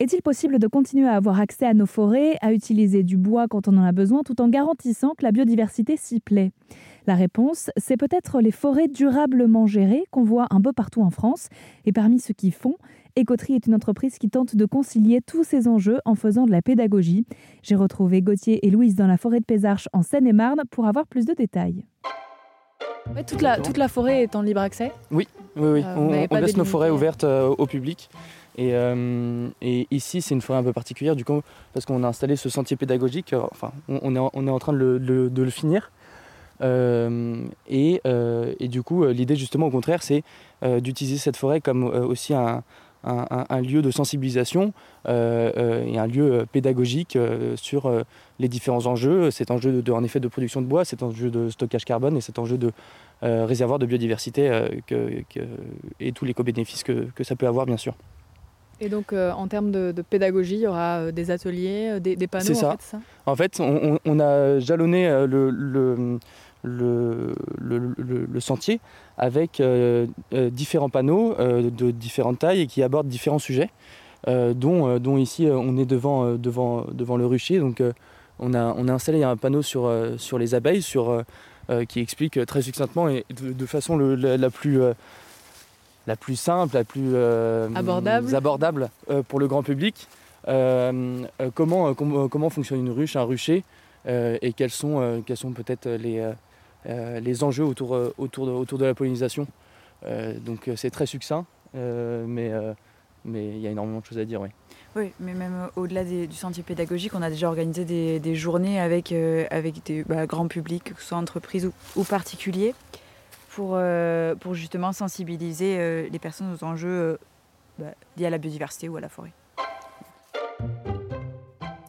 Est-il possible de continuer à avoir accès à nos forêts, à utiliser du bois quand on en a besoin, tout en garantissant que la biodiversité s'y plaît? La réponse, c'est peut-être les forêts durablement gérées qu'on voit un peu partout en France. Et parmi ceux qui font, Écoterie est une entreprise qui tente de concilier tous ces enjeux en faisant de la pédagogie. J'ai retrouvé Gauthier et Louise dans la forêt de Pézarche en Seine-et-Marne pour avoir plus de détails. toute, la, toute la forêt est en libre accès? Oui, oui, oui. Euh, on, laisse nos forêts ouvertes euh, au public. Euh, et, ici, c'est une forêt un peu particulière, du coup, parce qu'on a installé ce sentier pédagogique. Euh, enfin, on, est, en, train de le, finir. Euh, et, du coup, l'idée, justement, au contraire, c'est d'utiliser cette forêt comme aussi un, lieu de sensibilisation et un lieu pédagogique sur les différents enjeux. Cet enjeu, de, en effet, de production de bois, cet enjeu de stockage carbone et cet enjeu de réservoir de biodiversité et tous les co-bénéfices que ça peut avoir, bien sûr. Et donc, euh, en termes de, pédagogie, il y aura euh, des ateliers, euh, des, panneaux C'est ça. En fait, on, a jalonné le, le, le, sentier avec différents panneaux de différentes tailles et qui abordent différents sujets, dont, dont, ici, on est devant, devant, devant le rucher. Donc, on, a, on a installé un panneau sur, sur les abeilles sur, qui explique très succinctement et de, façon la, plus la plus simple, la plus euh, abordable, euh, pour le grand public. Euh, comment, comment fonctionne une ruche, un rucher, et quels sont, quels sont peut-être les, les enjeux autour, autour, de, autour de la pollinisation. donc c'est très succinct, mais mais il y a énormément de choses à dire, oui. Oui, mais même au-delà du sentier pédagogique, on a déjà organisé des, journées avec, avec des bah, grands publics, que ce soit entreprises ou particuliers pour, euh, pour justement sensibiliser euh, les personnes aux enjeux euh, bah, liés à la biodiversité ou à la forêt.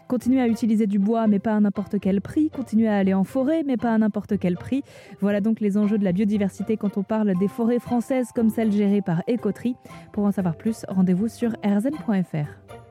Continuer à utiliser du bois, mais pas à n'importe quel prix. Continuer à aller en forêt, mais pas à n'importe quel prix. Voilà donc les enjeux de la biodiversité quand on parle des forêts françaises comme celles gérées par Écoterie. Pour en savoir plus, rendez-vous sur rzn.fr.